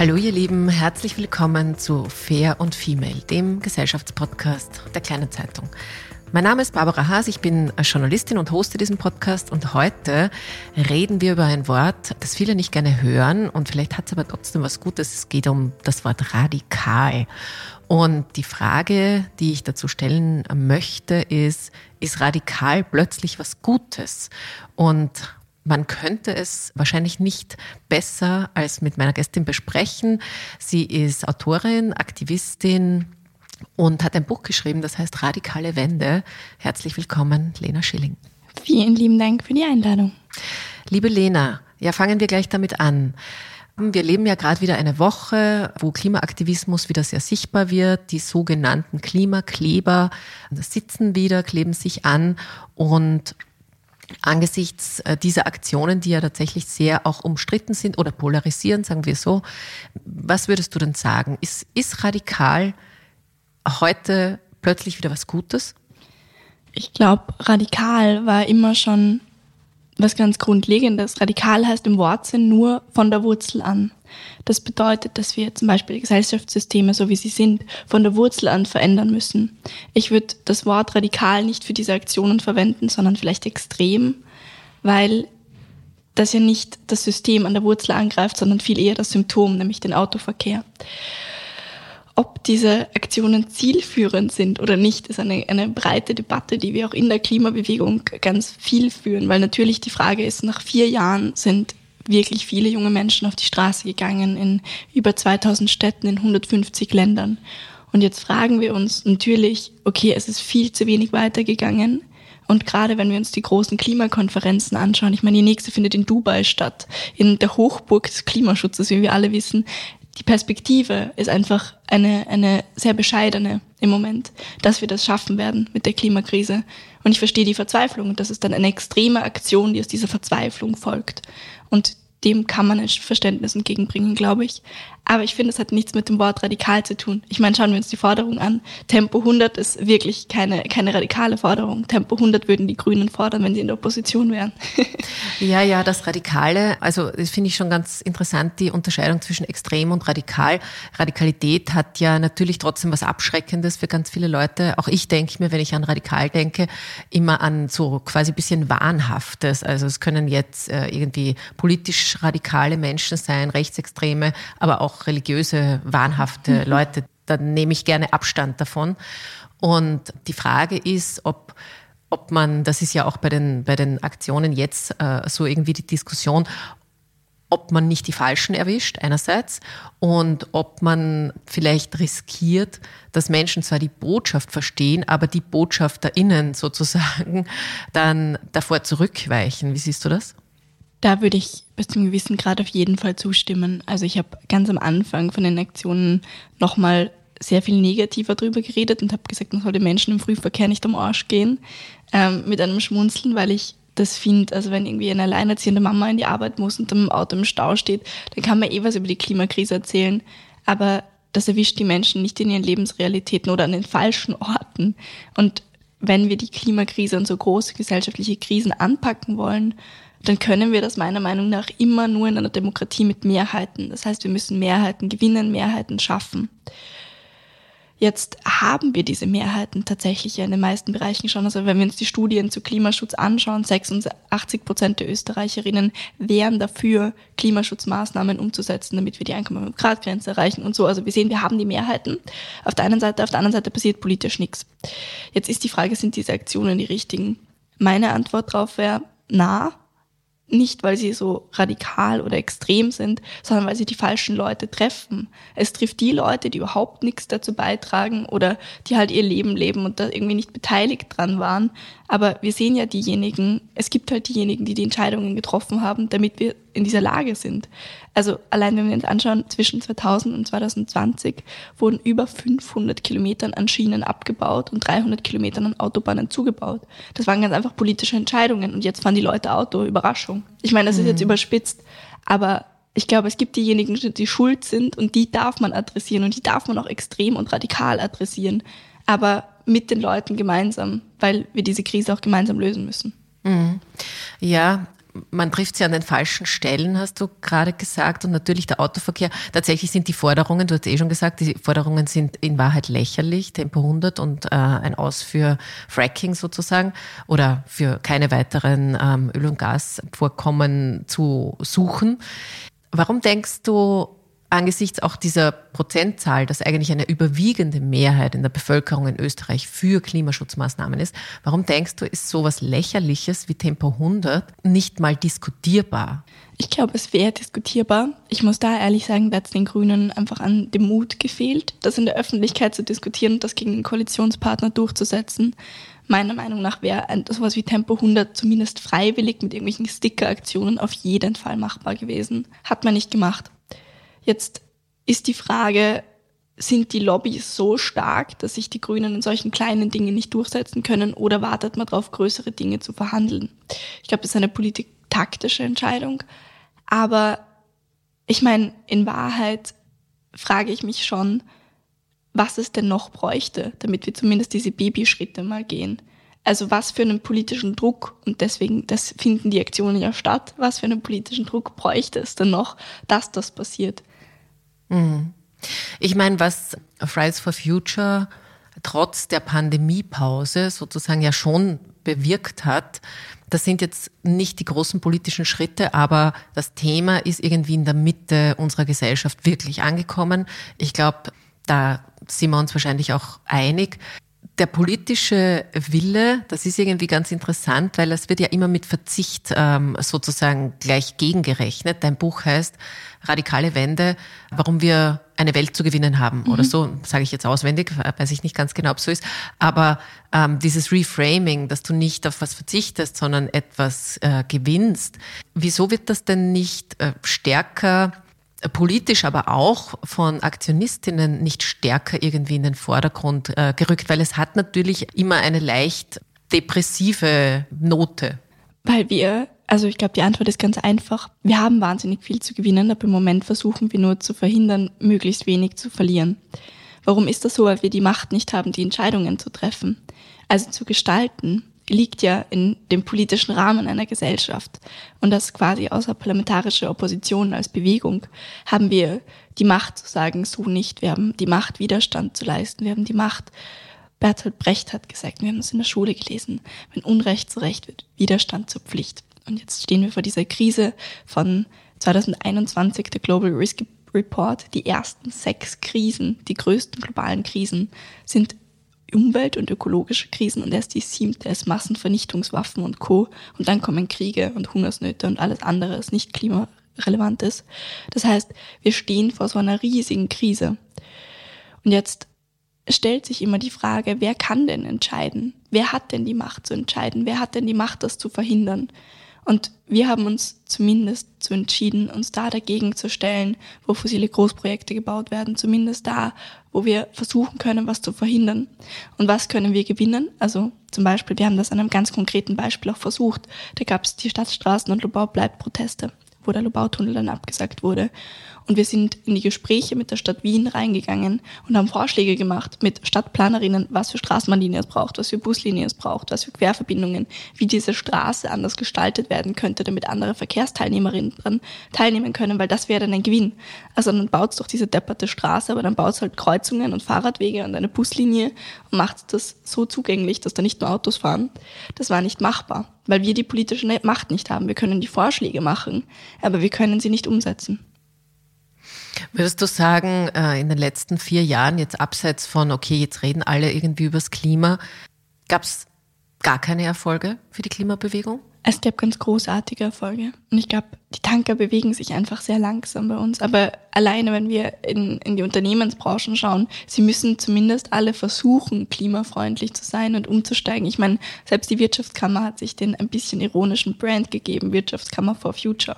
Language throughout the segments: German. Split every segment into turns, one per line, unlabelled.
Hallo ihr Lieben, herzlich willkommen zu Fair und Female, dem Gesellschaftspodcast der Kleinen Zeitung. Mein Name ist Barbara Haas, ich bin Journalistin und hoste diesen Podcast und heute reden wir über ein Wort, das viele nicht gerne hören und vielleicht hat es aber trotzdem was Gutes. Es geht um das Wort radikal. Und die Frage, die ich dazu stellen möchte, ist, ist radikal plötzlich was Gutes? Und man könnte es wahrscheinlich nicht besser als mit meiner Gästin besprechen. Sie ist Autorin, Aktivistin und hat ein Buch geschrieben, das heißt Radikale Wende. Herzlich willkommen, Lena Schilling.
Vielen lieben Dank für die Einladung.
Liebe Lena, ja, fangen wir gleich damit an. Wir leben ja gerade wieder eine Woche, wo Klimaaktivismus wieder sehr sichtbar wird. Die sogenannten Klimakleber sitzen wieder, kleben sich an und angesichts äh, dieser Aktionen, die ja tatsächlich sehr auch umstritten sind oder polarisieren, sagen wir so, was würdest du denn sagen? Ist, ist radikal heute plötzlich wieder was Gutes?
Ich glaube, radikal war immer schon was ganz Grundlegendes. Radikal heißt im Wortsinn nur von der Wurzel an. Das bedeutet, dass wir zum Beispiel Gesellschaftssysteme, so wie sie sind, von der Wurzel an verändern müssen. Ich würde das Wort radikal nicht für diese Aktionen verwenden, sondern vielleicht extrem, weil das ja nicht das System an der Wurzel angreift, sondern viel eher das Symptom, nämlich den Autoverkehr. Ob diese Aktionen zielführend sind oder nicht, ist eine, eine breite Debatte, die wir auch in der Klimabewegung ganz viel führen, weil natürlich die Frage ist, nach vier Jahren sind wirklich viele junge Menschen auf die Straße gegangen in über 2000 Städten in 150 Ländern. Und jetzt fragen wir uns natürlich, okay, es ist viel zu wenig weitergegangen. Und gerade wenn wir uns die großen Klimakonferenzen anschauen, ich meine, die nächste findet in Dubai statt, in der Hochburg des Klimaschutzes, wie wir alle wissen, die Perspektive ist einfach eine, eine sehr bescheidene im Moment, dass wir das schaffen werden mit der Klimakrise. Und ich verstehe die Verzweiflung. Das ist dann eine extreme Aktion, die aus dieser Verzweiflung folgt. Und dem kann man ein Verständnis entgegenbringen, glaube ich. Aber ich finde, es hat nichts mit dem Wort radikal zu tun. Ich meine, schauen wir uns die Forderung an. Tempo 100 ist wirklich keine, keine radikale Forderung. Tempo 100 würden die Grünen fordern, wenn sie in der Opposition wären.
ja, ja, das Radikale, also das finde ich schon ganz interessant, die Unterscheidung zwischen extrem und radikal. Radikalität hat ja natürlich trotzdem was Abschreckendes für ganz viele Leute. Auch ich denke mir, wenn ich an radikal denke, immer an so quasi bisschen Wahnhaftes. Also es können jetzt äh, irgendwie politisch radikale Menschen sein, Rechtsextreme, aber auch religiöse, wahnhafte mhm. Leute. Da nehme ich gerne Abstand davon. Und die Frage ist, ob ob man, das ist ja auch bei den, bei den Aktionen jetzt äh, so irgendwie die Diskussion, ob man nicht die Falschen erwischt, einerseits, und ob man vielleicht riskiert, dass Menschen zwar die Botschaft verstehen, aber die BotschafterInnen sozusagen dann davor zurückweichen. Wie siehst du das?
Da würde ich bis zum gewissen Grad auf jeden Fall zustimmen. Also ich habe ganz am Anfang von den Aktionen nochmal sehr viel negativer drüber geredet und habe gesagt, man soll den Menschen im Frühverkehr nicht am Arsch gehen, ähm, mit einem Schmunzeln, weil ich das finde. Also wenn irgendwie eine alleinerziehende Mama in die Arbeit muss und im Auto im Stau steht, dann kann man eh was über die Klimakrise erzählen. Aber das erwischt die Menschen nicht in ihren Lebensrealitäten oder an den falschen Orten. Und wenn wir die Klimakrise und so große gesellschaftliche Krisen anpacken wollen, dann können wir das meiner Meinung nach immer nur in einer Demokratie mit Mehrheiten. Das heißt, wir müssen Mehrheiten gewinnen, Mehrheiten schaffen. Jetzt haben wir diese Mehrheiten tatsächlich in den meisten Bereichen schon. Also wenn wir uns die Studien zu Klimaschutz anschauen, 86 Prozent der Österreicherinnen wären dafür, Klimaschutzmaßnahmen umzusetzen, damit wir die 1,5 Grad Grenze erreichen und so. Also wir sehen, wir haben die Mehrheiten. Auf der einen Seite, auf der anderen Seite passiert politisch nichts. Jetzt ist die Frage, sind diese Aktionen die richtigen? Meine Antwort darauf wäre, na, nicht, weil sie so radikal oder extrem sind, sondern weil sie die falschen Leute treffen. Es trifft die Leute, die überhaupt nichts dazu beitragen oder die halt ihr Leben leben und da irgendwie nicht beteiligt dran waren. Aber wir sehen ja diejenigen, es gibt halt diejenigen, die die Entscheidungen getroffen haben, damit wir in dieser Lage sind. Also allein wenn wir uns anschauen, zwischen 2000 und 2020 wurden über 500 Kilometern an Schienen abgebaut und 300 Kilometern an Autobahnen zugebaut. Das waren ganz einfach politische Entscheidungen und jetzt fahren die Leute Auto. Überraschung. Ich meine, das ist jetzt mhm. überspitzt, aber ich glaube, es gibt diejenigen, die schuld sind und die darf man adressieren und die darf man auch extrem und radikal adressieren, aber mit den Leuten gemeinsam, weil wir diese Krise auch gemeinsam lösen müssen.
Mhm. Ja, man trifft sie an den falschen Stellen, hast du gerade gesagt. Und natürlich der Autoverkehr. Tatsächlich sind die Forderungen, du hast eh schon gesagt, die Forderungen sind in Wahrheit lächerlich. Tempo 100 und äh, ein Aus für Fracking sozusagen oder für keine weiteren ähm, Öl- und Gasvorkommen zu suchen. Warum denkst du, angesichts auch dieser Prozentzahl, dass eigentlich eine überwiegende Mehrheit in der Bevölkerung in Österreich für Klimaschutzmaßnahmen ist, warum denkst du, ist sowas Lächerliches wie Tempo 100 nicht mal diskutierbar?
Ich glaube, es wäre diskutierbar. Ich muss da ehrlich sagen, da hat es den Grünen einfach an dem Mut gefehlt, das in der Öffentlichkeit zu diskutieren und das gegen den Koalitionspartner durchzusetzen. Meiner Meinung nach wäre sowas wie Tempo 100 zumindest freiwillig mit irgendwelchen Sticker-Aktionen auf jeden Fall machbar gewesen. Hat man nicht gemacht. Jetzt ist die Frage, sind die Lobbys so stark, dass sich die Grünen in solchen kleinen Dingen nicht durchsetzen können oder wartet man darauf, größere Dinge zu verhandeln? Ich glaube, das ist eine politiktaktische Entscheidung. Aber ich meine, in Wahrheit frage ich mich schon, was es denn noch bräuchte, damit wir zumindest diese Babyschritte mal gehen. Also was für einen politischen Druck, und deswegen, das finden die Aktionen ja statt, was für einen politischen Druck bräuchte es denn noch, dass das passiert?
Mhm. Ich meine, was Fridays for Future trotz der Pandemiepause sozusagen ja schon bewirkt hat, das sind jetzt nicht die großen politischen Schritte, aber das Thema ist irgendwie in der Mitte unserer Gesellschaft wirklich angekommen. Ich glaube, da sind wir uns wahrscheinlich auch einig. Der politische Wille, das ist irgendwie ganz interessant, weil es wird ja immer mit Verzicht ähm, sozusagen gleich gegengerechnet. Dein Buch heißt Radikale Wende, warum wir eine Welt zu gewinnen haben mhm. oder so, sage ich jetzt auswendig, weiß ich nicht ganz genau, ob so ist. Aber ähm, dieses Reframing, dass du nicht auf was verzichtest, sondern etwas äh, gewinnst, wieso wird das denn nicht äh, stärker politisch, aber auch von Aktionistinnen nicht stärker irgendwie in den Vordergrund äh, gerückt, weil es hat natürlich immer eine leicht depressive Note.
Weil wir, also ich glaube, die Antwort ist ganz einfach. Wir haben wahnsinnig viel zu gewinnen, aber im Moment versuchen wir nur zu verhindern, möglichst wenig zu verlieren. Warum ist das so? Weil wir die Macht nicht haben, die Entscheidungen zu treffen, also zu gestalten liegt ja in dem politischen Rahmen einer Gesellschaft. Und das quasi außer parlamentarische Opposition als Bewegung haben wir die Macht zu sagen, so nicht. Wir haben die Macht, Widerstand zu leisten. Wir haben die Macht, Bertolt Brecht hat gesagt, wir haben es in der Schule gelesen, wenn Unrecht zu Recht wird, Widerstand zur Pflicht. Und jetzt stehen wir vor dieser Krise von 2021, der Global Risk Report. Die ersten sechs Krisen, die größten globalen Krisen, sind Umwelt- und ökologische Krisen und erst die siebte ist Massenvernichtungswaffen und Co. Und dann kommen Kriege und Hungersnöte und alles andere, das nicht klimarelevant ist. Das heißt, wir stehen vor so einer riesigen Krise. Und jetzt stellt sich immer die Frage, wer kann denn entscheiden? Wer hat denn die Macht zu entscheiden? Wer hat denn die Macht, das zu verhindern? Und wir haben uns zumindest zu entschieden, uns da dagegen zu stellen, wo fossile Großprojekte gebaut werden, zumindest da, wo wir versuchen können, was zu verhindern. Und was können wir gewinnen? Also zum Beispiel, wir haben das an einem ganz konkreten Beispiel auch versucht. Da gab es die Stadtstraßen und Lobau bleibt Proteste wo der Lobautunnel dann abgesagt wurde. Und wir sind in die Gespräche mit der Stadt Wien reingegangen und haben Vorschläge gemacht mit Stadtplanerinnen, was für Straßenbahnlinien es braucht, was für Buslinien es braucht, was für Querverbindungen, wie diese Straße anders gestaltet werden könnte, damit andere Verkehrsteilnehmerinnen dran teilnehmen können, weil das wäre dann ein Gewinn. Also dann baut es doch diese depperte Straße, aber dann baut es halt Kreuzungen und Fahrradwege und eine Buslinie und macht das so zugänglich, dass da nicht nur Autos fahren. Das war nicht machbar, weil wir die politische Macht nicht haben. Wir können die Vorschläge machen, aber wir können sie nicht umsetzen.
Würdest du sagen, äh, in den letzten vier Jahren, jetzt abseits von, okay, jetzt reden alle irgendwie übers Klima, gab es gar keine Erfolge für die Klimabewegung?
Es gab ganz großartige Erfolge. Und ich glaube, die Tanker bewegen sich einfach sehr langsam bei uns. Aber alleine, wenn wir in, in die Unternehmensbranchen schauen, sie müssen zumindest alle versuchen, klimafreundlich zu sein und umzusteigen. Ich meine, selbst die Wirtschaftskammer hat sich den ein bisschen ironischen Brand gegeben, Wirtschaftskammer for Future.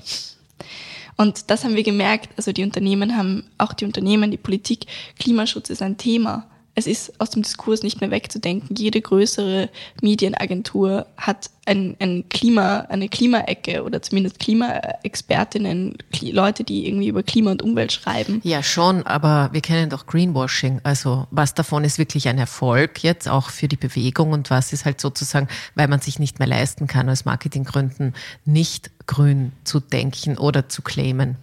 Und das haben wir gemerkt. Also die Unternehmen haben, auch die Unternehmen, die Politik, Klimaschutz ist ein Thema es ist aus dem Diskurs nicht mehr wegzudenken. Jede größere Medienagentur hat ein, ein Klima, eine Klimaecke oder zumindest Klimaexpertinnen, Leute, die irgendwie über Klima und Umwelt schreiben.
Ja, schon, aber wir kennen doch Greenwashing. Also was davon ist wirklich ein Erfolg jetzt auch für die Bewegung und was ist halt sozusagen, weil man sich nicht mehr leisten kann, aus Marketinggründen nicht grün zu denken oder zu claimen.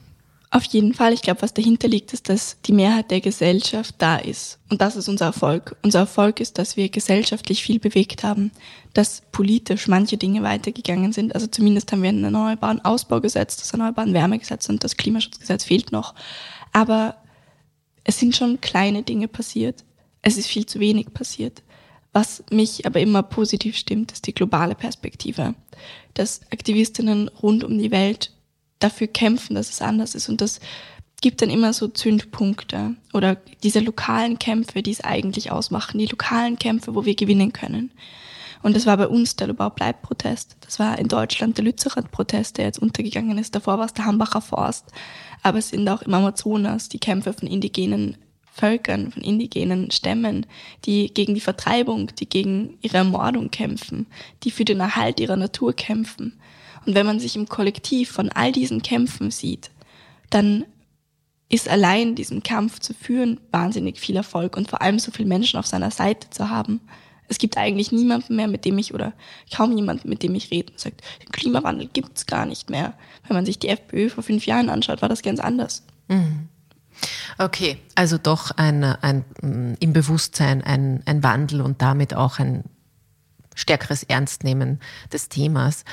Auf jeden Fall. Ich glaube, was dahinter liegt, ist, dass die Mehrheit der Gesellschaft da ist. Und das ist unser Erfolg. Unser Erfolg ist, dass wir gesellschaftlich viel bewegt haben, dass politisch manche Dinge weitergegangen sind. Also zumindest haben wir ein erneuerbaren Ausbaugesetz, das erneuerbaren Wärmegesetz und das Klimaschutzgesetz fehlt noch. Aber es sind schon kleine Dinge passiert. Es ist viel zu wenig passiert. Was mich aber immer positiv stimmt, ist die globale Perspektive, dass Aktivistinnen rund um die Welt dafür kämpfen, dass es anders ist. Und das gibt dann immer so Zündpunkte oder diese lokalen Kämpfe, die es eigentlich ausmachen, die lokalen Kämpfe, wo wir gewinnen können. Und das war bei uns der Lubau-Bleib-Protest. Das war in Deutschland der Lützerath-Protest, der jetzt untergegangen ist. Davor war es der Hambacher Forst. Aber es sind auch im Amazonas die Kämpfe von indigenen Völkern, von indigenen Stämmen, die gegen die Vertreibung, die gegen ihre Ermordung kämpfen, die für den Erhalt ihrer Natur kämpfen. Und wenn man sich im Kollektiv von all diesen Kämpfen sieht, dann ist allein diesen Kampf zu führen wahnsinnig viel Erfolg und vor allem so viele Menschen auf seiner Seite zu haben. Es gibt eigentlich niemanden mehr, mit dem ich oder kaum jemanden, mit dem ich rede und sagt, den Klimawandel gibt's gar nicht mehr. Wenn man sich die FPÖ vor fünf Jahren anschaut, war das ganz anders. Mhm.
Okay, also doch ein, ein, im Bewusstsein ein, ein Wandel und damit auch ein stärkeres Ernstnehmen des Themas.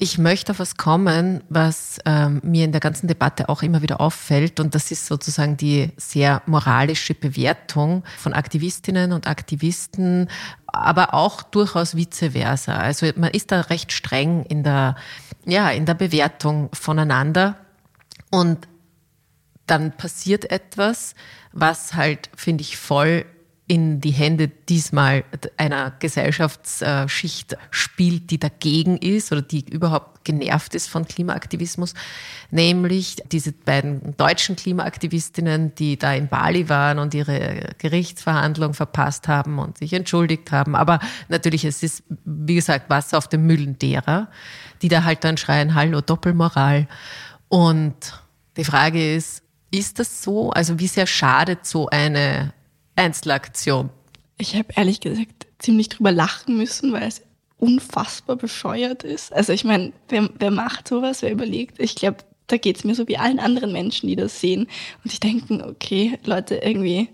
Ich möchte auf was kommen, was ähm, mir in der ganzen Debatte auch immer wieder auffällt. Und das ist sozusagen die sehr moralische Bewertung von Aktivistinnen und Aktivisten, aber auch durchaus vice versa. Also man ist da recht streng in der, ja, in der Bewertung voneinander. Und dann passiert etwas, was halt, finde ich, voll in die Hände diesmal einer Gesellschaftsschicht spielt, die dagegen ist oder die überhaupt genervt ist von Klimaaktivismus, nämlich diese beiden deutschen Klimaaktivistinnen, die da in Bali waren und ihre Gerichtsverhandlung verpasst haben und sich entschuldigt haben. Aber natürlich, es ist, wie gesagt, Wasser auf dem Müllen derer, die da halt dann schreien, hallo, Doppelmoral. Und die Frage ist, ist das so? Also wie sehr schadet so eine Einzelaktion?
Ich habe ehrlich gesagt ziemlich drüber lachen müssen, weil es unfassbar bescheuert ist. Also ich meine, wer, wer macht sowas, wer überlegt? Ich glaube, da geht es mir so wie allen anderen Menschen, die das sehen und sich denken, okay, Leute irgendwie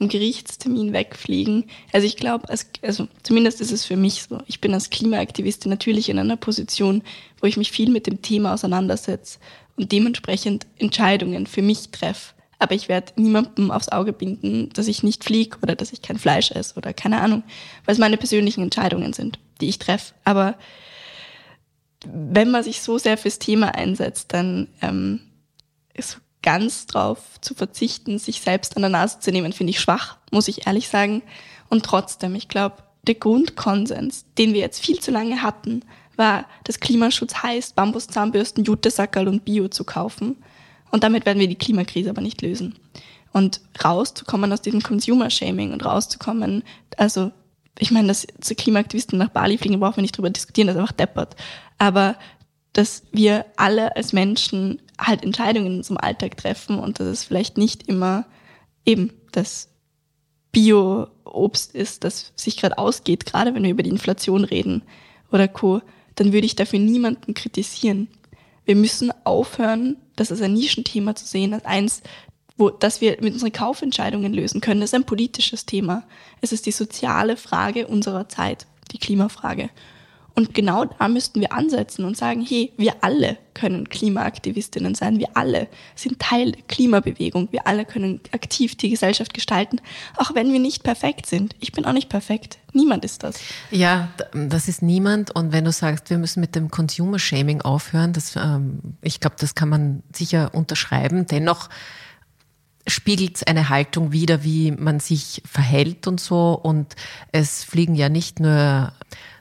am Gerichtstermin wegfliegen. Also ich glaube, also zumindest ist es für mich so. Ich bin als Klimaaktivistin natürlich in einer Position, wo ich mich viel mit dem Thema auseinandersetze und dementsprechend Entscheidungen für mich treffe aber ich werde niemandem aufs Auge binden, dass ich nicht fliege oder dass ich kein Fleisch esse oder keine Ahnung, weil es meine persönlichen Entscheidungen sind, die ich treffe. Aber wenn man sich so sehr fürs Thema einsetzt, dann ähm, ist ganz drauf zu verzichten, sich selbst an der Nase zu nehmen, finde ich schwach, muss ich ehrlich sagen. Und trotzdem, ich glaube, der Grundkonsens, den wir jetzt viel zu lange hatten, war, dass Klimaschutz heißt, Bambuszahnbürsten, Jutesackerl und Bio zu kaufen. Und damit werden wir die Klimakrise aber nicht lösen. Und rauszukommen aus diesem Consumer-Shaming und rauszukommen, also ich meine, dass Klimaaktivisten nach Bali fliegen, brauchen wir nicht drüber diskutieren, das ist einfach deppert. Aber dass wir alle als Menschen halt Entscheidungen in unserem Alltag treffen und dass es vielleicht nicht immer eben das Bio-Obst ist, das sich gerade ausgeht, gerade wenn wir über die Inflation reden oder Co., dann würde ich dafür niemanden kritisieren. Wir müssen aufhören, das als ein Nischenthema zu sehen, als eins, wo, das wir mit unseren Kaufentscheidungen lösen können. Das ist ein politisches Thema. Es ist die soziale Frage unserer Zeit, die Klimafrage. Und genau da müssten wir ansetzen und sagen, hey, wir alle können Klimaaktivistinnen sein, wir alle sind Teil der Klimabewegung, wir alle können aktiv die Gesellschaft gestalten, auch wenn wir nicht perfekt sind. Ich bin auch nicht perfekt. Niemand ist das.
Ja, das ist niemand. Und wenn du sagst, wir müssen mit dem Consumer Shaming aufhören, das, ähm, ich glaube, das kann man sicher unterschreiben. Dennoch spiegelt eine Haltung wider, wie man sich verhält und so. Und es fliegen ja nicht nur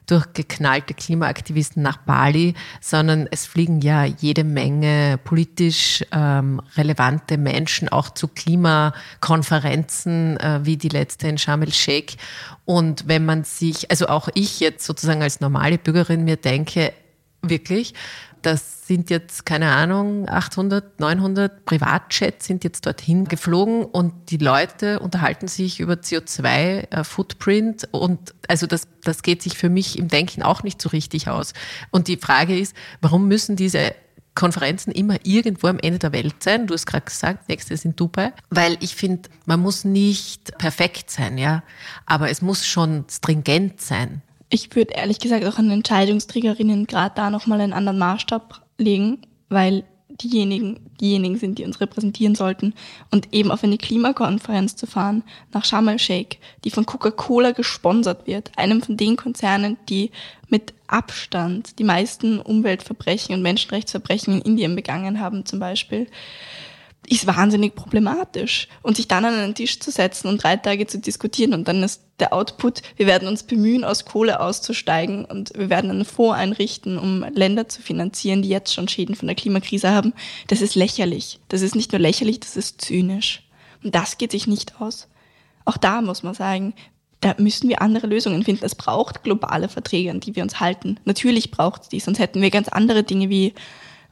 durchgeknallte Klimaaktivisten nach Bali, sondern es fliegen ja jede Menge politisch ähm, relevante Menschen auch zu Klimakonferenzen äh, wie die letzte in Sharm el-Sheikh. Und wenn man sich, also auch ich jetzt sozusagen als normale Bürgerin mir denke, wirklich, das sind jetzt, keine Ahnung, 800, 900 Privatjets sind jetzt dorthin geflogen und die Leute unterhalten sich über CO2-Footprint äh, und also das, das geht sich für mich im Denken auch nicht so richtig aus. Und die Frage ist, warum müssen diese Konferenzen immer irgendwo am Ende der Welt sein. Du hast gerade gesagt, nächste ist in Dubai. Weil ich finde, man muss nicht perfekt sein, ja. Aber es muss schon stringent sein
ich würde ehrlich gesagt auch an Entscheidungsträgerinnen gerade da nochmal einen anderen Maßstab legen, weil diejenigen, diejenigen sind, die uns repräsentieren sollten. Und eben auf eine Klimakonferenz zu fahren, nach Sharm el-Sheikh, die von Coca-Cola gesponsert wird, einem von den Konzernen, die mit Abstand die meisten Umweltverbrechen und Menschenrechtsverbrechen in Indien begangen haben zum Beispiel ist wahnsinnig problematisch. Und sich dann an einen Tisch zu setzen und drei Tage zu diskutieren und dann ist der Output, wir werden uns bemühen, aus Kohle auszusteigen und wir werden einen Fonds einrichten, um Länder zu finanzieren, die jetzt schon Schäden von der Klimakrise haben. Das ist lächerlich. Das ist nicht nur lächerlich, das ist zynisch. Und das geht sich nicht aus. Auch da muss man sagen, da müssen wir andere Lösungen finden. Es braucht globale Verträge, an die wir uns halten. Natürlich braucht es die, sonst hätten wir ganz andere Dinge wie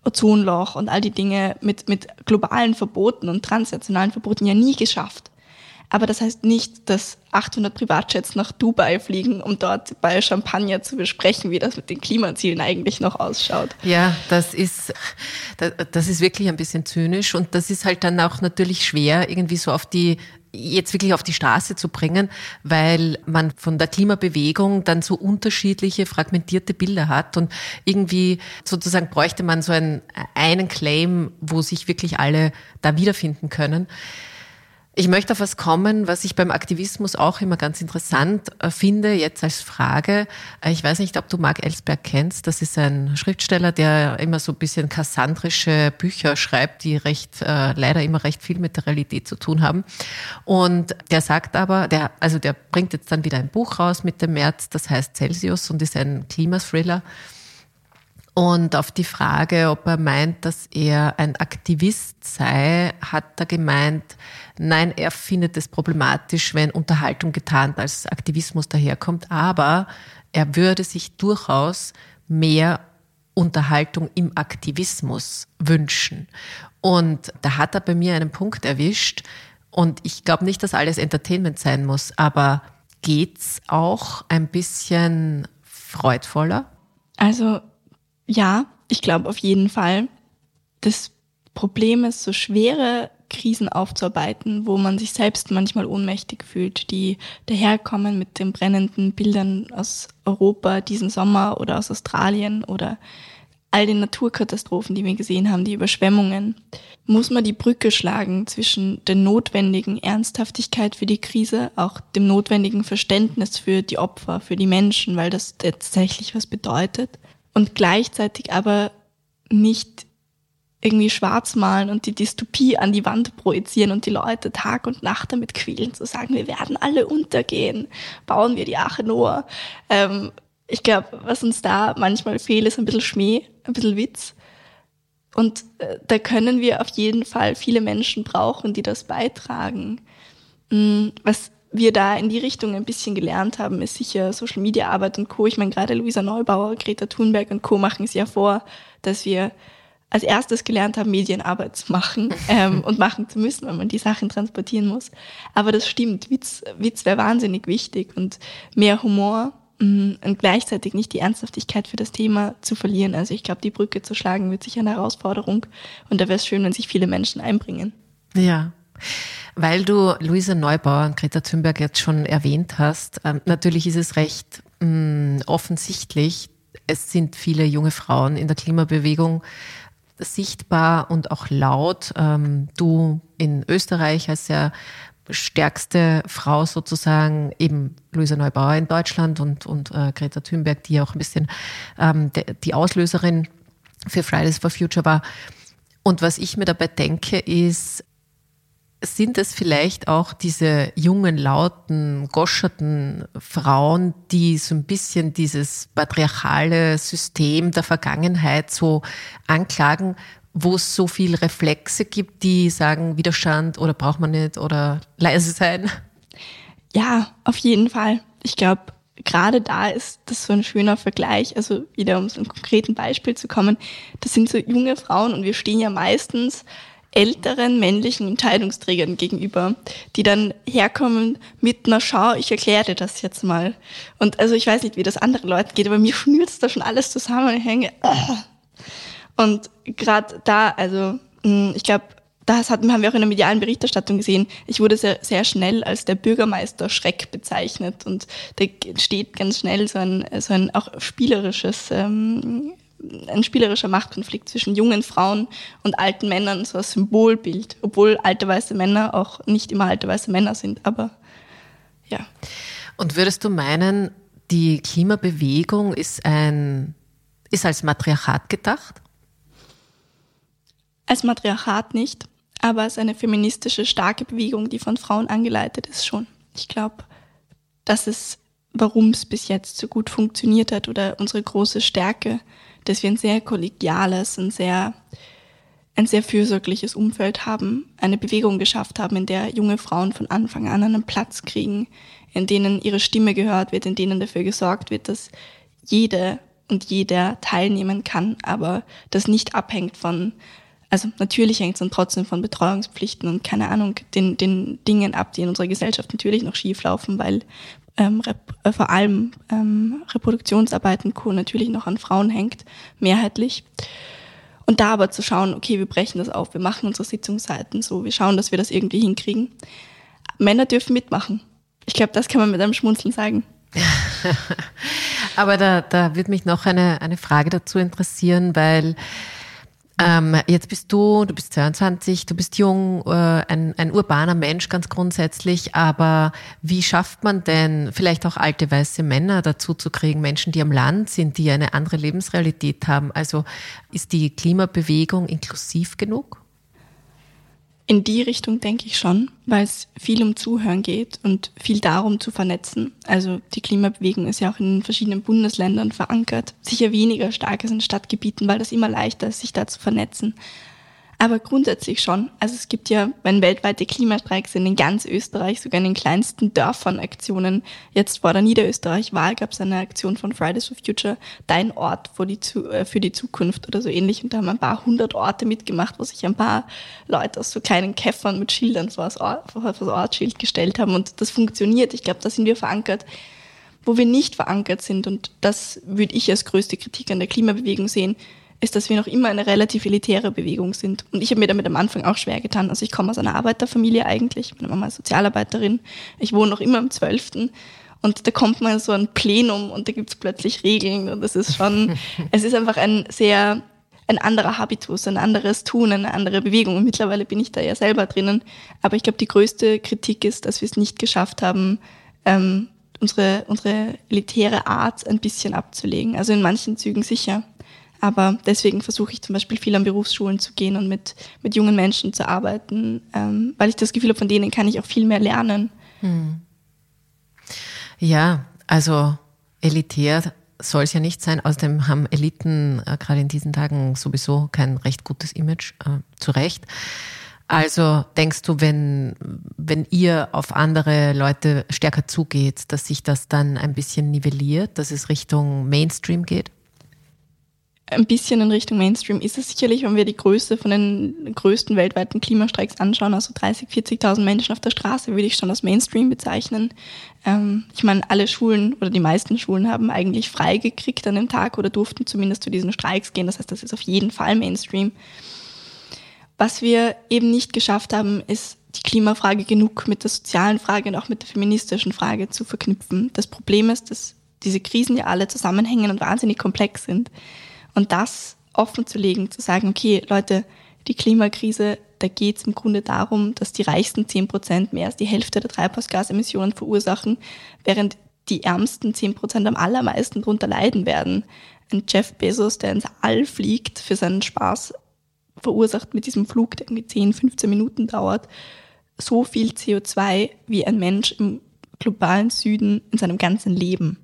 Ozonloch und all die Dinge mit, mit globalen Verboten und transnationalen Verboten ja nie geschafft. Aber das heißt nicht, dass 800 Privatjets nach Dubai fliegen, um dort bei Champagner zu besprechen, wie das mit den Klimazielen eigentlich noch ausschaut.
Ja, das ist, das ist wirklich ein bisschen zynisch und das ist halt dann auch natürlich schwer, irgendwie so auf die jetzt wirklich auf die Straße zu bringen, weil man von der Klimabewegung dann so unterschiedliche fragmentierte Bilder hat und irgendwie sozusagen bräuchte man so einen, einen Claim, wo sich wirklich alle da wiederfinden können. Ich möchte auf was kommen, was ich beim Aktivismus auch immer ganz interessant äh, finde, jetzt als Frage. Äh, ich weiß nicht, ob du Mark Ellsberg kennst. Das ist ein Schriftsteller, der immer so ein bisschen kassandrische Bücher schreibt, die recht, äh, leider immer recht viel mit der Realität zu tun haben. Und der sagt aber, der, also der bringt jetzt dann wieder ein Buch raus mit dem März, das heißt Celsius und ist ein Klimathriller. Und auf die Frage, ob er meint, dass er ein Aktivist sei, hat er gemeint, nein, er findet es problematisch, wenn Unterhaltung getarnt als Aktivismus daherkommt, aber er würde sich durchaus mehr Unterhaltung im Aktivismus wünschen. Und da hat er bei mir einen Punkt erwischt. Und ich glaube nicht, dass alles Entertainment sein muss, aber geht's auch ein bisschen freudvoller?
Also ja, ich glaube auf jeden Fall. Das Problem ist, so schwere Krisen aufzuarbeiten, wo man sich selbst manchmal ohnmächtig fühlt, die daherkommen mit den brennenden Bildern aus Europa diesen Sommer oder aus Australien oder all den Naturkatastrophen, die wir gesehen haben, die Überschwemmungen, muss man die Brücke schlagen zwischen der notwendigen Ernsthaftigkeit für die Krise, auch dem notwendigen Verständnis für die Opfer, für die Menschen, weil das tatsächlich was bedeutet und gleichzeitig aber nicht irgendwie schwarz malen und die Dystopie an die Wand projizieren und die Leute Tag und Nacht damit quälen, zu sagen, wir werden alle untergehen, bauen wir die Arche Noah. Ähm, ich glaube, was uns da manchmal fehlt, ist ein bisschen Schmäh, ein bisschen Witz. Und äh, da können wir auf jeden Fall viele Menschen brauchen, die das beitragen. Mhm, was wir da in die Richtung ein bisschen gelernt haben, ist sicher Social Media Arbeit und Co. Ich meine, gerade Luisa Neubauer, Greta Thunberg und Co. machen es ja vor, dass wir als erstes gelernt haben, Medienarbeit zu machen ähm, und machen zu müssen, wenn man die Sachen transportieren muss. Aber das stimmt, Witz, Witz wäre wahnsinnig wichtig und mehr Humor mh, mm, und gleichzeitig nicht die Ernsthaftigkeit für das Thema zu verlieren. Also ich glaube, die Brücke zu schlagen wird sicher eine Herausforderung und da wäre es schön, wenn sich viele Menschen einbringen.
Ja. Weil du Luisa Neubauer und Greta Thunberg jetzt schon erwähnt hast, ähm, natürlich ist es recht mh, mm, offensichtlich, es sind viele junge Frauen in der Klimabewegung sichtbar und auch laut. Ähm, du in Österreich als sehr stärkste Frau sozusagen, eben Luisa Neubauer in Deutschland und, und äh, Greta Thunberg, die ja auch ein bisschen ähm, die Auslöserin für Fridays for Future war. Und was ich mir dabei denke, ist, sind es vielleicht auch diese jungen, lauten, goscherten Frauen, die so ein bisschen dieses patriarchale System der Vergangenheit so anklagen, wo es so viel Reflexe gibt, die sagen Widerstand oder braucht man nicht oder leise sein?
Ja, auf jeden Fall. Ich glaube, gerade da ist das so ein schöner Vergleich. Also wieder um so ein konkreten Beispiel zu kommen. Das sind so junge Frauen und wir stehen ja meistens älteren männlichen Entscheidungsträgern gegenüber, die dann herkommen mit, na schau, ich erkläre dir das jetzt mal. Und also ich weiß nicht, wie das anderen Leuten geht, aber mir schnürt da schon alles zusammen. Hänge. Und gerade da, also hm, ich glaube, das haben wir auch in der medialen Berichterstattung gesehen. Ich wurde sehr, sehr schnell als der Bürgermeister Schreck bezeichnet und da entsteht ganz schnell so ein, so ein auch spielerisches ähm, ein spielerischer Machtkonflikt zwischen jungen Frauen und alten Männern, so ein Symbolbild, obwohl alte weiße Männer auch nicht immer alte weiße Männer sind, aber ja.
Und würdest du meinen, die Klimabewegung ist ein, ist als Matriarchat gedacht?
Als Matriarchat nicht, aber als eine feministische, starke Bewegung, die von Frauen angeleitet ist, schon. Ich glaube, das ist, warum es bis jetzt so gut funktioniert hat oder unsere große Stärke dass wir ein sehr kollegiales, ein sehr, ein sehr fürsorgliches Umfeld haben, eine Bewegung geschafft haben, in der junge Frauen von Anfang an einen Platz kriegen, in denen ihre Stimme gehört wird, in denen dafür gesorgt wird, dass jede und jeder teilnehmen kann, aber das nicht abhängt von, also natürlich hängt es dann trotzdem von Betreuungspflichten und keine Ahnung, den, den Dingen ab, die in unserer Gesellschaft natürlich noch schief laufen, weil ähm, äh, vor allem ähm, Reproduktionsarbeit und Co. natürlich noch an Frauen hängt, mehrheitlich. Und da aber zu schauen, okay, wir brechen das auf, wir machen unsere Sitzungszeiten so, wir schauen, dass wir das irgendwie hinkriegen. Männer dürfen mitmachen. Ich glaube, das kann man mit einem Schmunzeln sagen.
aber da, da wird mich noch eine, eine Frage dazu interessieren, weil ähm, jetzt bist du, du bist 22, du bist jung, äh, ein, ein urbaner Mensch ganz grundsätzlich, aber wie schafft man denn vielleicht auch alte weiße Männer dazu zu kriegen, Menschen, die am Land sind, die eine andere Lebensrealität haben? Also ist die Klimabewegung inklusiv genug?
In die Richtung denke ich schon, weil es viel um Zuhören geht und viel darum zu vernetzen. Also die Klimabewegung ist ja auch in verschiedenen Bundesländern verankert. Sicher weniger stark als in Stadtgebieten, weil das immer leichter ist, sich da zu vernetzen. Aber grundsätzlich schon. Also es gibt ja, wenn weltweite Klimastreiks sind, in ganz Österreich, sogar in den kleinsten Dörfern Aktionen. Jetzt vor der Niederösterreich-Wahl gab es eine Aktion von Fridays for Future, dein Ort für die, äh, für die Zukunft oder so ähnlich. Und da haben ein paar hundert Orte mitgemacht, wo sich ein paar Leute aus so kleinen Käffern mit Schildern vor das, Ort, vor das Ortsschild gestellt haben. Und das funktioniert. Ich glaube, da sind wir verankert wo wir nicht verankert sind. Und das würde ich als größte Kritik an der Klimabewegung sehen ist, dass wir noch immer eine relativ elitäre Bewegung sind. Und ich habe mir damit am Anfang auch schwer getan. Also ich komme aus einer Arbeiterfamilie eigentlich, meine Mama ist Sozialarbeiterin. Ich wohne noch immer im Zwölften. Und da kommt man so ein Plenum und da gibt es plötzlich Regeln. Und das ist schon, es ist einfach ein sehr, ein anderer Habitus, ein anderes Tun, eine andere Bewegung. Und mittlerweile bin ich da ja selber drinnen. Aber ich glaube, die größte Kritik ist, dass wir es nicht geschafft haben, ähm, unsere, unsere elitäre Art ein bisschen abzulegen. Also in manchen Zügen sicher Aber deswegen versuche ich zum Beispiel viel an Berufsschulen zu gehen und mit, mit jungen Menschen zu arbeiten, ähm, weil ich das Gefühl habe, von denen kann ich auch viel mehr lernen. Hm.
Ja, also elitär soll es ja nicht sein. Außerdem haben Eliten äh, gerade in diesen Tagen sowieso kein recht gutes Image, äh, zu Recht. Also denkst du, wenn, wenn ihr auf andere Leute stärker zugeht, dass sich das dann ein bisschen nivelliert, dass es Richtung Mainstream geht?
Ein bisschen in Richtung Mainstream ist es sicherlich, wenn wir die Größe von den größten weltweiten Klimastreiks anschauen, also 30, 40.000 Menschen auf der Straße, würde ich schon als Mainstream bezeichnen. Ähm, ich meine, alle Schulen oder die meisten Schulen haben eigentlich frei gekriegt an dem Tag oder durften zumindest zu diesen Streiks gehen. Das heißt, das ist auf jeden Fall Mainstream. Was wir eben nicht geschafft haben, ist die Klimafrage genug mit der sozialen Frage und auch mit der feministischen Frage zu verknüpfen. Das Problem ist, dass diese Krisen ja alle zusammenhängen und wahnsinnig komplex sind. Und das offen zu sagen, okay, Leute, die Klimakrise, da geht es im Grunde darum, dass die reichsten zehn Prozent mehr als die Hälfte der Treibhausgasemissionen verursachen, während die ärmsten zehn Prozent am allermeisten darunter leiden werden. Ein Jeff Bezos, der ins All fliegt für seinen Spaß, verursacht mit diesem Flug, der irgendwie 10, 15 Minuten dauert, so viel CO2 wie ein Mensch im globalen Süden in seinem ganzen Leben.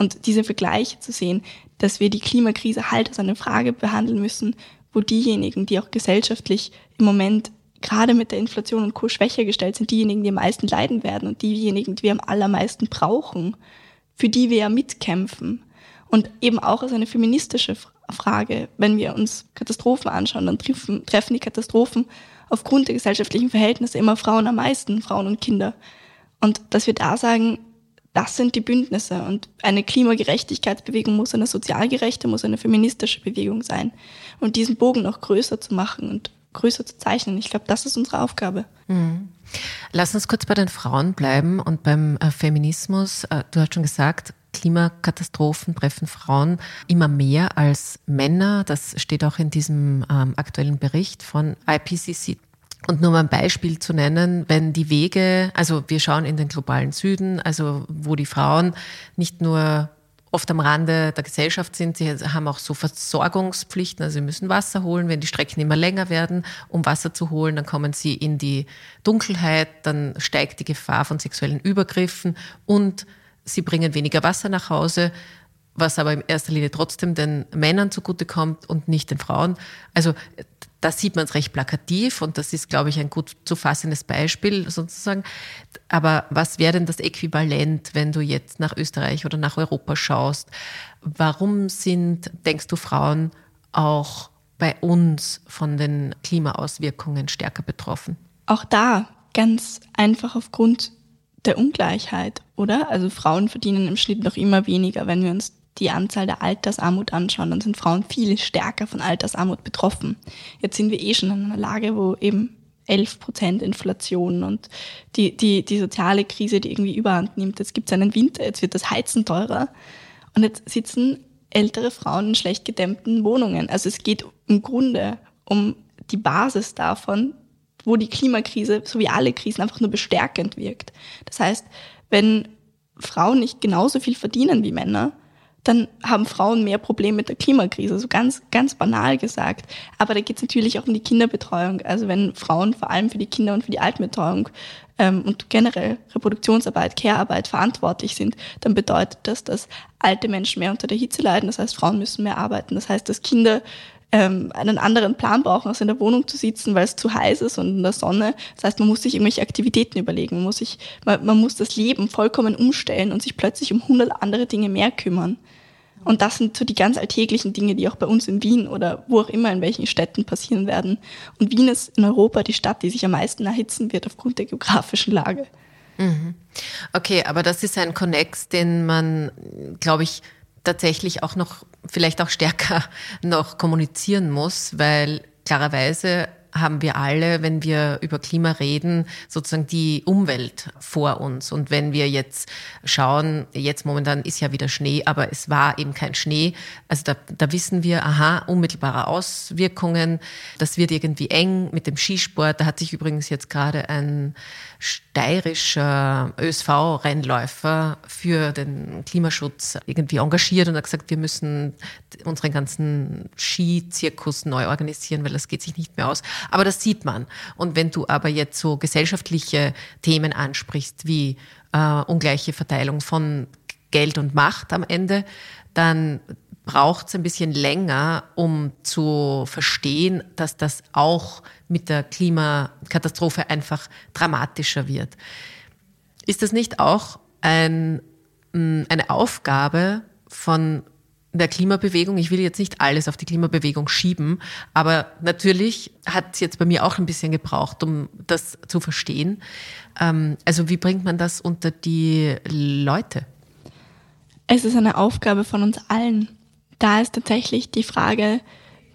Und diese Vergleiche zu sehen, dass wir die Klimakrise halt als eine Frage behandeln müssen, wo diejenigen, die auch gesellschaftlich im Moment gerade mit der Inflation und Co. schwächer gestellt sind, diejenigen, die am meisten leiden werden und diejenigen, die wir am allermeisten brauchen, für die wir ja mitkämpfen. Und eben auch als eine feministische Frage. Wenn wir uns Katastrophen anschauen, dann treffen, treffen die Katastrophen aufgrund der gesellschaftlichen Verhältnisse immer Frauen am meisten, Frauen und Kinder. Und dass wir da sagen, das sind die Bündnisse und eine Klimagerechtigkeitsbewegung muss eine sozial gerechte, muss eine feministische Bewegung sein. Und diesen Bogen noch größer zu machen und größer zu zeichnen, ich glaube, das ist unsere Aufgabe. Mhm.
Lass uns kurz bei den Frauen bleiben und beim äh, Feminismus. Äh, du hast schon gesagt, Klimakatastrophen treffen Frauen immer mehr als Männer. Das steht auch in diesem ähm, aktuellen Bericht von IPCC. Und nur mal ein Beispiel zu nennen, wenn die Wege, also wir schauen in den globalen Süden, also wo die Frauen nicht nur oft am Rande der Gesellschaft sind. Sie haben auch so Versorgungspflichten, also sie müssen Wasser holen. Wenn die Strecken immer länger werden, um Wasser zu holen, dann kommen sie in die Dunkelheit, dann steigt die Gefahr von sexuellen Übergriffen und sie bringen weniger Wasser nach Hause, was aber in erster Linie trotzdem den Männern zugutekommt und nicht den Frauen. Also da sieht man es recht plakativ und das ist, glaube ich, ein gut zu fassendes Beispiel sozusagen. Aber was wäre denn das Äquivalent, wenn du jetzt nach Österreich oder nach Europa schaust? Warum sind, denkst du, Frauen auch bei uns von den Klimaauswirkungen stärker betroffen?
Auch da ganz einfach aufgrund der Ungleichheit, oder? Also Frauen verdienen im Schnitt noch immer weniger. Wenn wir uns die Anzahl der Altersarmut anschauen, dann sind Frauen viel stärker von Altersarmut betroffen. Jetzt sind wir eh schon in einer Lage, wo eben 11 Prozent Inflation und die, die, die soziale Krise, die irgendwie überhand nimmt. Jetzt gibt es einen Winter, jetzt wird das Heizen teurer und jetzt sitzen ältere Frauen in schlecht gedämmten Wohnungen. Also es geht im Grunde um die Basis davon, wo die Klimakrise, so wie alle Krisen, einfach nur bestärkend wirkt. Das heißt, wenn Frauen nicht genauso viel verdienen wie Männer, dann haben Frauen mehr Probleme mit der Klimakrise, so ganz, ganz banal gesagt. Aber da geht es natürlich auch um die Kinderbetreuung. Also wenn Frauen vor allem für die Kinder- und für die Altenbetreuung ähm, und generell Reproduktionsarbeit, Care-Arbeit verantwortlich sind, dann bedeutet das, dass alte Menschen mehr unter der Hitze leiden. Das heißt, Frauen müssen mehr arbeiten. Das heißt, dass Kinder ähm, einen anderen Plan brauchen, als in der Wohnung zu sitzen, weil es zu heiß ist und in der Sonne. Das heißt, man muss sich irgendwelche Aktivitäten überlegen. Man muss, sich, man, man muss das Leben vollkommen umstellen und sich plötzlich um hundert andere Dinge mehr kümmern. Und das sind so die ganz alltäglichen Dinge, die auch bei uns in Wien oder wo auch immer in welchen Städten passieren werden. Und Wien ist in Europa die Stadt, die sich am meisten erhitzen wird aufgrund der geografischen Lage.
Mhm. Okay, aber das ist ein Connex, den man, glaube ich, tatsächlich auch noch, vielleicht auch stärker noch kommunizieren muss, weil klarerweise haben wir alle, wenn wir über Klima reden, sozusagen die Umwelt vor uns. Und wenn wir jetzt schauen, jetzt momentan ist ja wieder Schnee, aber es war eben kein Schnee. Also da, da wissen wir, aha, unmittelbare Auswirkungen. Das wird irgendwie eng mit dem Skisport. Da hat sich übrigens jetzt gerade ein steirischer ÖSV-Rennläufer für den Klimaschutz irgendwie engagiert und hat gesagt, wir müssen unseren ganzen Skizirkus neu organisieren, weil das geht sich nicht mehr aus. Aber das sieht man. Und wenn du aber jetzt so gesellschaftliche Themen ansprichst, wie äh, ungleiche Verteilung von Geld und Macht am Ende, dann braucht es ein bisschen länger, um zu verstehen, dass das auch mit der Klimakatastrophe einfach dramatischer wird. Ist das nicht auch ein, eine Aufgabe von der Klimabewegung, ich will jetzt nicht alles auf die Klimabewegung schieben, aber natürlich hat es jetzt bei mir auch ein bisschen gebraucht, um das zu verstehen. Ähm, also wie bringt man das unter die Leute?
Es ist eine Aufgabe von uns allen. Da ist tatsächlich die Frage,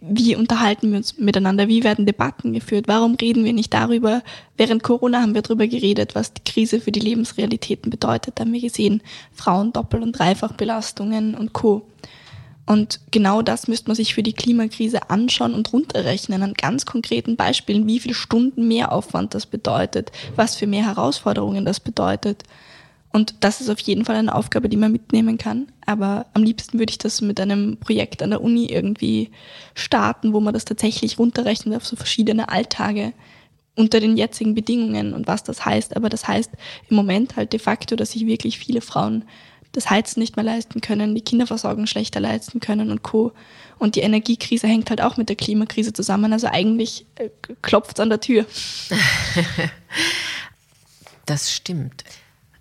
wie unterhalten wir uns miteinander, wie werden Debatten geführt, warum reden wir nicht darüber. Während Corona haben wir darüber geredet, was die Krise für die Lebensrealitäten bedeutet. Da haben wir gesehen, Frauen Doppel- und Dreifachbelastungen und Co. Und genau das müsste man sich für die Klimakrise anschauen und runterrechnen an ganz konkreten Beispielen, wie viele Stunden mehr Aufwand das bedeutet, was für mehr Herausforderungen das bedeutet. Und das ist auf jeden Fall eine Aufgabe, die man mitnehmen kann. Aber am liebsten würde ich das mit einem Projekt an der Uni irgendwie starten, wo man das tatsächlich runterrechnet auf so verschiedene Alltage unter den jetzigen Bedingungen und was das heißt. Aber das heißt im Moment halt de facto, dass sich wirklich viele Frauen das Heizen nicht mehr leisten können, die Kinderversorgung schlechter leisten können und Co. Und die Energiekrise hängt halt auch mit der Klimakrise zusammen. Also eigentlich äh, klopft es an der Tür.
das stimmt.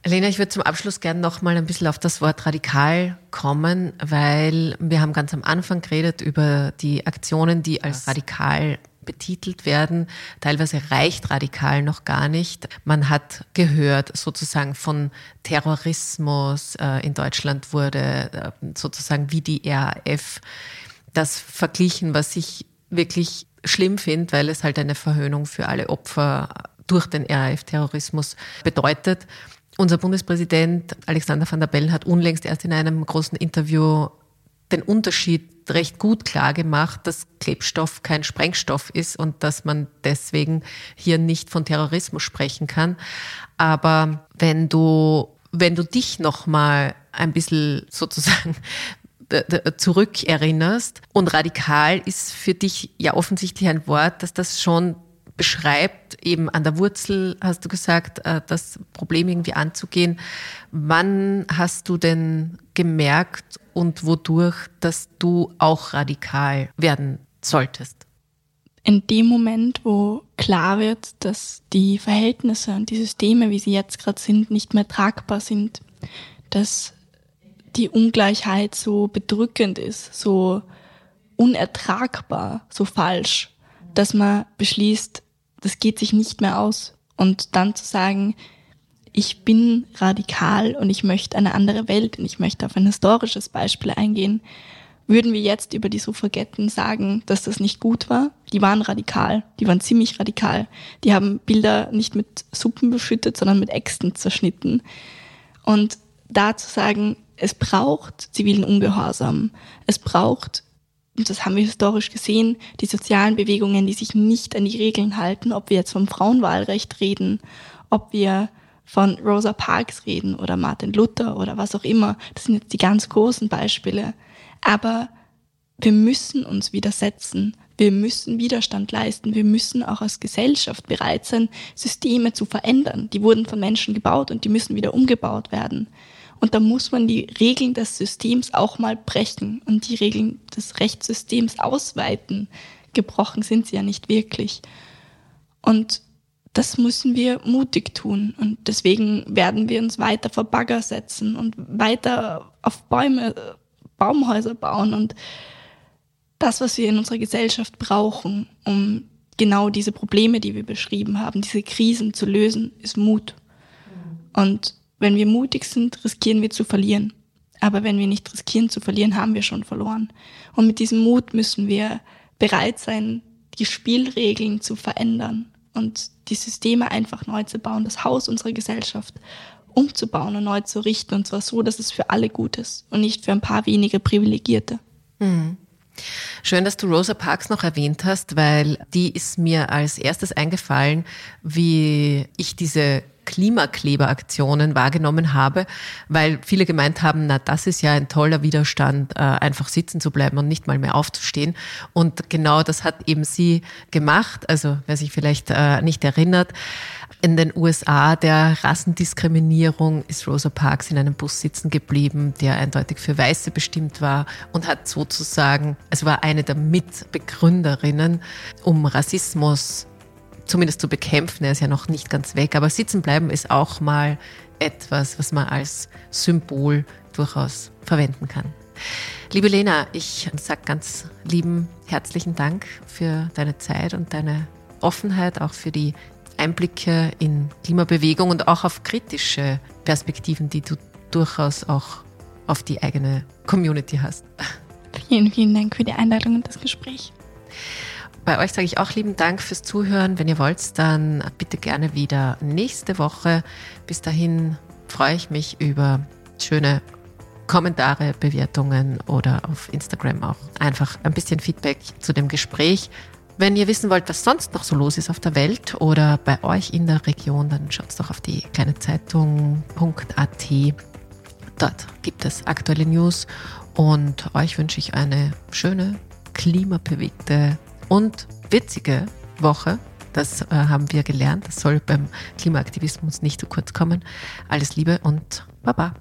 Lena, ich würde zum Abschluss gerne noch mal ein bisschen auf das Wort radikal kommen, weil wir haben ganz am Anfang geredet über die Aktionen, die als radikal betitelt werden. Teilweise reicht radikal noch gar nicht. Man hat gehört sozusagen von Terrorismus. Äh, in Deutschland wurde äh, sozusagen wie die RAF das verglichen, was ich wirklich schlimm finde, weil es halt eine Verhöhnung für alle Opfer durch den RAF-Terrorismus bedeutet. Unser Bundespräsident Alexander van der Bellen hat unlängst erst in einem großen Interview den Unterschied recht gut klar gemacht, dass Klebstoff kein Sprengstoff ist und dass man deswegen hier nicht von Terrorismus sprechen kann. Aber wenn du, wenn du dich nochmal ein bisschen sozusagen zurückerinnerst und radikal ist für dich ja offensichtlich ein Wort, dass das schon beschreibt, eben an der Wurzel, hast du gesagt, äh, das Problem irgendwie anzugehen. Wann hast du denn gemerkt und wodurch, dass du auch radikal werden solltest?
In dem Moment, wo klar wird, dass die Verhältnisse und die Systeme, wie sie jetzt gerade sind, nicht mehr tragbar sind, dass die Ungleichheit so bedrückend ist, so unertragbar, so falsch, dass man beschließt, das geht sich nicht mehr aus. Und dann zu sagen, ich bin radikal und ich möchte eine andere Welt und ich möchte auf ein historisches Beispiel eingehen, würden wir jetzt über die Suffragetten sagen, dass das nicht gut war? Die waren radikal, die waren ziemlich radikal. Die haben Bilder nicht mit Suppen beschüttet, sondern mit Äxten zerschnitten. Und da zu sagen, es braucht zivilen Ungehorsam, es braucht, und das haben wir historisch gesehen, die sozialen Bewegungen, die sich nicht an die Regeln halten, ob wir jetzt vom Frauenwahlrecht reden, ob wir von Rosa Parks reden oder Martin Luther oder was auch immer. Das sind jetzt die ganz großen Beispiele. Aber wir müssen uns widersetzen. Wir müssen Widerstand leisten. Wir müssen auch als Gesellschaft bereit sein, Systeme zu verändern. Die wurden von Menschen gebaut und die müssen wieder umgebaut werden. Und da muss man die Regeln des Systems auch mal brechen und die Regeln des Rechtssystems ausweiten. Gebrochen sind sie ja nicht wirklich. Und das müssen wir mutig tun. Und deswegen werden wir uns weiter vor Bagger setzen und weiter auf Bäume, Baumhäuser bauen und das, was wir in unserer Gesellschaft brauchen, um genau diese Probleme, die wir beschrieben haben, diese Krisen zu lösen, ist Mut. Und wenn wir mutig sind, riskieren wir zu verlieren. Aber wenn wir nicht riskieren zu verlieren, haben wir schon verloren. Und mit diesem Mut müssen wir bereit sein, die Spielregeln zu verändern und die Systeme einfach neu zu bauen, das Haus unserer Gesellschaft umzubauen und neu zu richten und zwar so, dass es für alle gut ist und nicht für ein paar wenige Privilegierte. Mhm.
Schön, dass du Rosa Parks noch erwähnt hast, weil die ist mir als erstes eingefallen, wie ich diese Klimakleberaktionen wahrgenommen habe, weil viele gemeint haben, na, das ist ja ein toller Widerstand, äh, einfach sitzen zu bleiben und nicht mal mehr aufzustehen. Und genau das hat eben sie gemacht. Also, wer sich vielleicht äh, nicht erinnert, in den USA der Rassendiskriminierung ist Rosa Parks in einem Bus sitzen geblieben, der eindeutig für Weiße bestimmt war und hat sozusagen, also war eine der Mitbegründerinnen, um Rassismus zumindest zu bekämpfen. Er ist ja noch nicht ganz weg, aber sitzen bleiben ist auch mal etwas, was man als Symbol durchaus verwenden kann. Liebe Lena, ich sage ganz lieben herzlichen Dank für deine Zeit und deine Offenheit, auch für die Einblicke in Klimabewegung und auch auf kritische Perspektiven, die du durchaus auch auf die eigene Community hast.
Vielen, vielen Dank für die Einladung und das Gespräch.
Bei euch sage ich auch lieben Dank fürs Zuhören. Wenn ihr wollt, dann bitte gerne wieder nächste Woche. Bis dahin freue ich mich über schöne Kommentare, Bewertungen oder auf Instagram auch einfach ein bisschen Feedback zu dem Gespräch. Wenn ihr wissen wollt, was sonst noch so los ist auf der Welt oder bei euch in der Region, dann schaut doch auf die kleine Zeitung.at. Dort gibt es aktuelle News und euch wünsche ich eine schöne, klimabewegte und witzige Woche. Das äh, haben wir gelernt. Das soll beim Klimaaktivismus nicht zu kurz kommen. Alles Liebe und Baba.